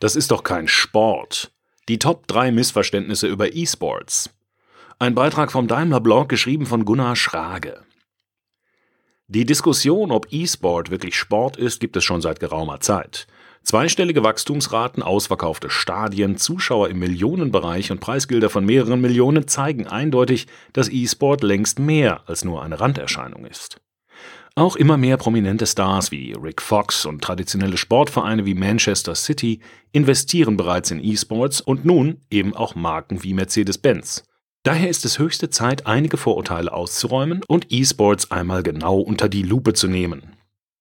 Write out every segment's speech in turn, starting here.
Das ist doch kein Sport. Die Top 3 Missverständnisse über E-Sports. Ein Beitrag vom Daimler Blog geschrieben von Gunnar Schrage. Die Diskussion, ob E-Sport wirklich Sport ist, gibt es schon seit geraumer Zeit. Zweistellige Wachstumsraten, ausverkaufte Stadien, Zuschauer im Millionenbereich und Preisgelder von mehreren Millionen zeigen eindeutig, dass E-Sport längst mehr als nur eine Randerscheinung ist. Auch immer mehr prominente Stars wie Rick Fox und traditionelle Sportvereine wie Manchester City investieren bereits in E-Sports und nun eben auch Marken wie Mercedes-Benz. Daher ist es höchste Zeit, einige Vorurteile auszuräumen und E-Sports einmal genau unter die Lupe zu nehmen.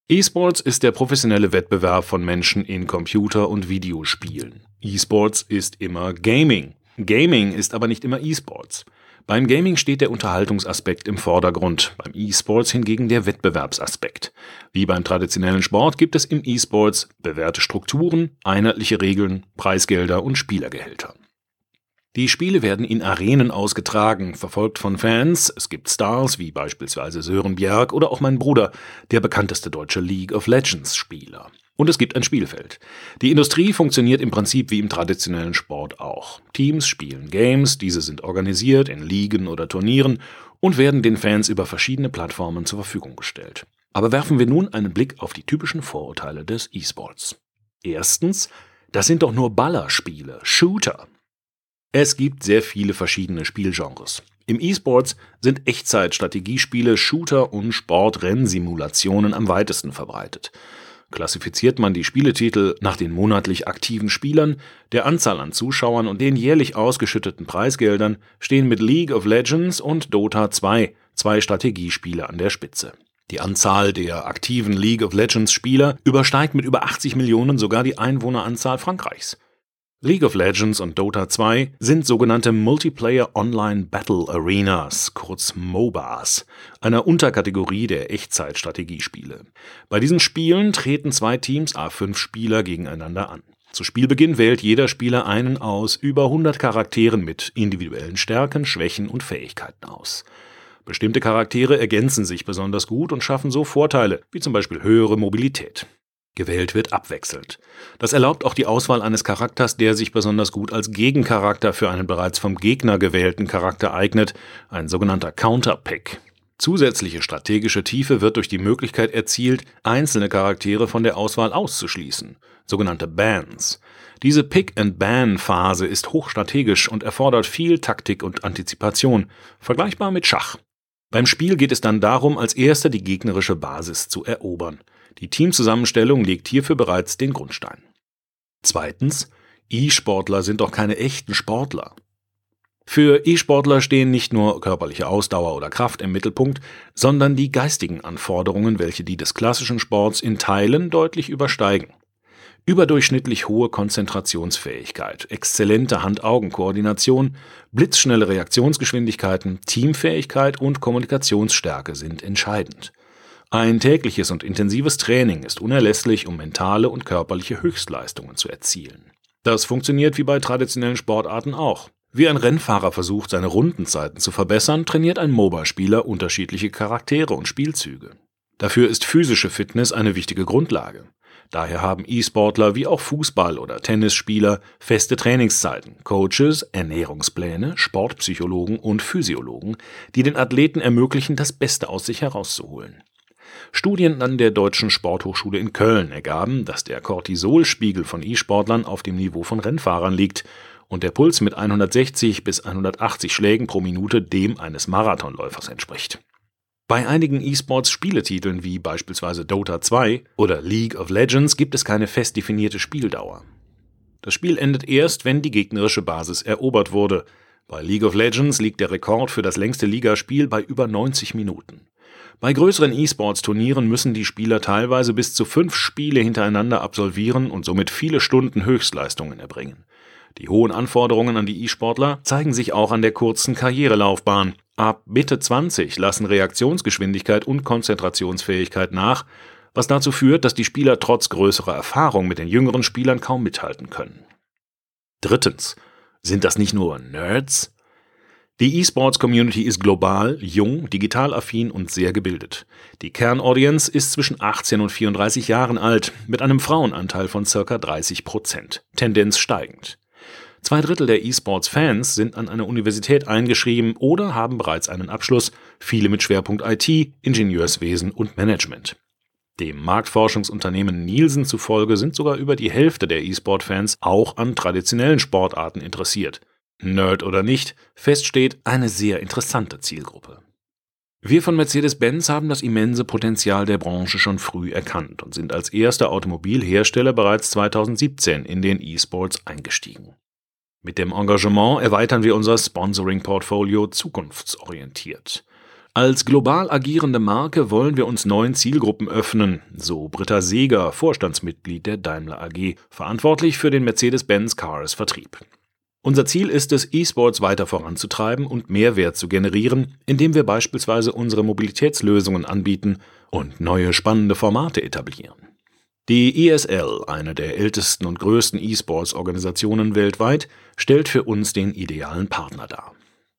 E-Sports ist der professionelle Wettbewerb von Menschen in Computer- und Videospielen. E-Sports ist immer Gaming. Gaming ist aber nicht immer E-Sports. Beim Gaming steht der Unterhaltungsaspekt im Vordergrund, beim E-Sports hingegen der Wettbewerbsaspekt. Wie beim traditionellen Sport gibt es im E-Sports bewährte Strukturen, einheitliche Regeln, Preisgelder und Spielergehälter. Die Spiele werden in Arenen ausgetragen, verfolgt von Fans. Es gibt Stars wie beispielsweise Sören Bjerg oder auch mein Bruder, der bekannteste deutsche League of Legends Spieler. Und es gibt ein Spielfeld. Die Industrie funktioniert im Prinzip wie im traditionellen Sport auch. Teams spielen Games, diese sind organisiert in Ligen oder Turnieren und werden den Fans über verschiedene Plattformen zur Verfügung gestellt. Aber werfen wir nun einen Blick auf die typischen Vorurteile des E-Sports. Erstens, das sind doch nur Ballerspiele, Shooter. Es gibt sehr viele verschiedene Spielgenres. Im E-Sports sind Echtzeit-Strategiespiele, Shooter und Sportrennsimulationen am weitesten verbreitet. Klassifiziert man die Spieletitel nach den monatlich aktiven Spielern, der Anzahl an Zuschauern und den jährlich ausgeschütteten Preisgeldern, stehen mit League of Legends und Dota 2 zwei Strategiespiele an der Spitze. Die Anzahl der aktiven League of Legends Spieler übersteigt mit über 80 Millionen sogar die Einwohneranzahl Frankreichs. League of Legends und Dota 2 sind sogenannte Multiplayer Online Battle Arenas, kurz MOBAs, einer Unterkategorie der Echtzeitstrategiespiele. Bei diesen Spielen treten zwei Teams A5 Spieler gegeneinander an. Zu Spielbeginn wählt jeder Spieler einen aus über 100 Charakteren mit individuellen Stärken, Schwächen und Fähigkeiten aus. Bestimmte Charaktere ergänzen sich besonders gut und schaffen so Vorteile, wie zum Beispiel höhere Mobilität. Gewählt wird abwechselnd. Das erlaubt auch die Auswahl eines Charakters, der sich besonders gut als Gegencharakter für einen bereits vom Gegner gewählten Charakter eignet, ein sogenannter Counterpick. Zusätzliche strategische Tiefe wird durch die Möglichkeit erzielt, einzelne Charaktere von der Auswahl auszuschließen, sogenannte Bans. Diese Pick-and-Ban-Phase ist hochstrategisch und erfordert viel Taktik und Antizipation, vergleichbar mit Schach. Beim Spiel geht es dann darum, als erster die gegnerische Basis zu erobern. Die Teamzusammenstellung legt hierfür bereits den Grundstein. Zweitens, E-Sportler sind doch keine echten Sportler. Für E-Sportler stehen nicht nur körperliche Ausdauer oder Kraft im Mittelpunkt, sondern die geistigen Anforderungen, welche die des klassischen Sports in Teilen deutlich übersteigen. Überdurchschnittlich hohe Konzentrationsfähigkeit, exzellente Hand-Augen-Koordination, blitzschnelle Reaktionsgeschwindigkeiten, Teamfähigkeit und Kommunikationsstärke sind entscheidend. Ein tägliches und intensives Training ist unerlässlich, um mentale und körperliche Höchstleistungen zu erzielen. Das funktioniert wie bei traditionellen Sportarten auch. Wie ein Rennfahrer versucht, seine Rundenzeiten zu verbessern, trainiert ein MOBA-Spieler unterschiedliche Charaktere und Spielzüge. Dafür ist physische Fitness eine wichtige Grundlage. Daher haben E-Sportler wie auch Fußball- oder Tennisspieler feste Trainingszeiten, Coaches, Ernährungspläne, Sportpsychologen und Physiologen, die den Athleten ermöglichen, das Beste aus sich herauszuholen. Studien an der Deutschen Sporthochschule in Köln ergaben, dass der Cortisolspiegel von E-Sportlern auf dem Niveau von Rennfahrern liegt und der Puls mit 160 bis 180 Schlägen pro Minute dem eines Marathonläufers entspricht. Bei einigen E-Sports-Spieletiteln wie beispielsweise Dota 2 oder League of Legends gibt es keine fest definierte Spieldauer. Das Spiel endet erst, wenn die gegnerische Basis erobert wurde. Bei League of Legends liegt der Rekord für das längste Ligaspiel bei über 90 Minuten. Bei größeren E-Sports-Turnieren müssen die Spieler teilweise bis zu fünf Spiele hintereinander absolvieren und somit viele Stunden Höchstleistungen erbringen. Die hohen Anforderungen an die E-Sportler zeigen sich auch an der kurzen Karrierelaufbahn. Ab Mitte 20 lassen Reaktionsgeschwindigkeit und Konzentrationsfähigkeit nach, was dazu führt, dass die Spieler trotz größerer Erfahrung mit den jüngeren Spielern kaum mithalten können. Drittens. Sind das nicht nur Nerds? Die E-Sports-Community ist global, jung, digital affin und sehr gebildet. Die Kernaudience ist zwischen 18 und 34 Jahren alt, mit einem Frauenanteil von ca. 30 Prozent, Tendenz steigend. Zwei Drittel der E-Sports-Fans sind an einer Universität eingeschrieben oder haben bereits einen Abschluss, viele mit Schwerpunkt IT, Ingenieurswesen und Management. Dem Marktforschungsunternehmen Nielsen zufolge sind sogar über die Hälfte der E-Sport-Fans auch an traditionellen Sportarten interessiert. Nerd oder nicht, feststeht eine sehr interessante Zielgruppe. Wir von Mercedes-Benz haben das immense Potenzial der Branche schon früh erkannt und sind als erster Automobilhersteller bereits 2017 in den E-Sports eingestiegen. Mit dem Engagement erweitern wir unser Sponsoring-Portfolio zukunftsorientiert. Als global agierende Marke wollen wir uns neuen Zielgruppen öffnen, so Britta Seeger, Vorstandsmitglied der Daimler AG, verantwortlich für den Mercedes-Benz Cars Vertrieb. Unser Ziel ist es, E-Sports weiter voranzutreiben und Mehrwert zu generieren, indem wir beispielsweise unsere Mobilitätslösungen anbieten und neue spannende Formate etablieren. Die ESL, eine der ältesten und größten E-Sports-Organisationen weltweit, stellt für uns den idealen Partner dar.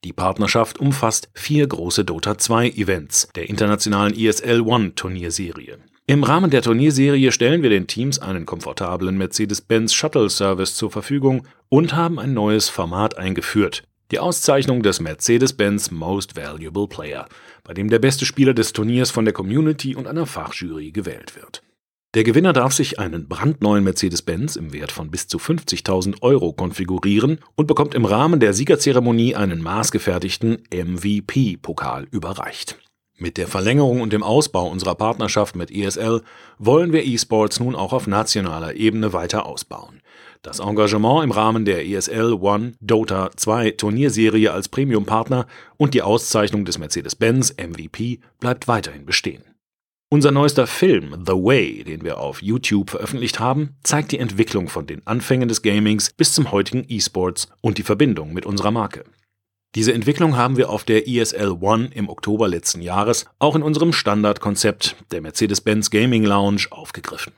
Die Partnerschaft umfasst vier große Dota 2 Events der internationalen ESL One Turnierserie. Im Rahmen der Turnierserie stellen wir den Teams einen komfortablen Mercedes-Benz Shuttle Service zur Verfügung und haben ein neues Format eingeführt, die Auszeichnung des Mercedes-Benz Most Valuable Player, bei dem der beste Spieler des Turniers von der Community und einer Fachjury gewählt wird. Der Gewinner darf sich einen brandneuen Mercedes-Benz im Wert von bis zu 50.000 Euro konfigurieren und bekommt im Rahmen der Siegerzeremonie einen maßgefertigten MVP-Pokal überreicht. Mit der Verlängerung und dem Ausbau unserer Partnerschaft mit ESL wollen wir E-Sports nun auch auf nationaler Ebene weiter ausbauen. Das Engagement im Rahmen der ESL One Dota 2 Turnierserie als Premium-Partner und die Auszeichnung des Mercedes-Benz MVP bleibt weiterhin bestehen. Unser neuester Film The Way, den wir auf YouTube veröffentlicht haben, zeigt die Entwicklung von den Anfängen des Gamings bis zum heutigen E-Sports und die Verbindung mit unserer Marke. Diese Entwicklung haben wir auf der ESL One im Oktober letzten Jahres auch in unserem Standardkonzept der Mercedes-Benz Gaming Lounge aufgegriffen.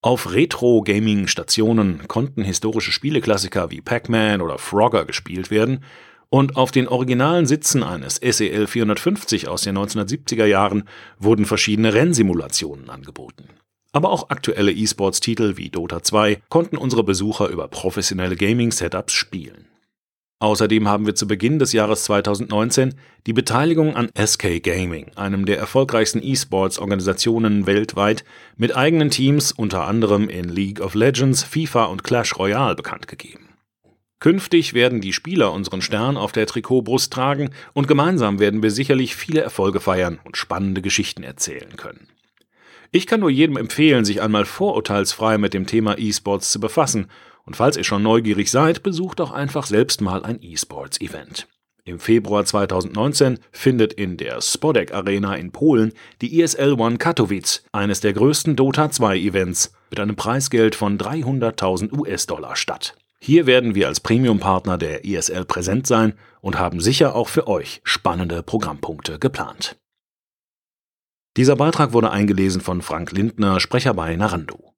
Auf Retro-Gaming-Stationen konnten historische Spieleklassiker wie Pac-Man oder Frogger gespielt werden und auf den originalen Sitzen eines SEL 450 aus den 1970er Jahren wurden verschiedene Rennsimulationen angeboten. Aber auch aktuelle E-Sports-Titel wie Dota 2 konnten unsere Besucher über professionelle Gaming-Setups spielen. Außerdem haben wir zu Beginn des Jahres 2019 die Beteiligung an SK Gaming, einem der erfolgreichsten E-Sports-Organisationen weltweit, mit eigenen Teams unter anderem in League of Legends, FIFA und Clash Royale bekannt gegeben. Künftig werden die Spieler unseren Stern auf der Trikotbrust tragen und gemeinsam werden wir sicherlich viele Erfolge feiern und spannende Geschichten erzählen können. Ich kann nur jedem empfehlen, sich einmal vorurteilsfrei mit dem Thema E-Sports zu befassen und falls ihr schon neugierig seid, besucht doch einfach selbst mal ein E-Sports-Event. Im Februar 2019 findet in der Spodek Arena in Polen die ESL One Katowice, eines der größten Dota 2 Events, mit einem Preisgeld von 300.000 US-Dollar statt. Hier werden wir als Premium-Partner der ESL präsent sein und haben sicher auch für euch spannende Programmpunkte geplant. Dieser Beitrag wurde eingelesen von Frank Lindner, Sprecher bei Narando.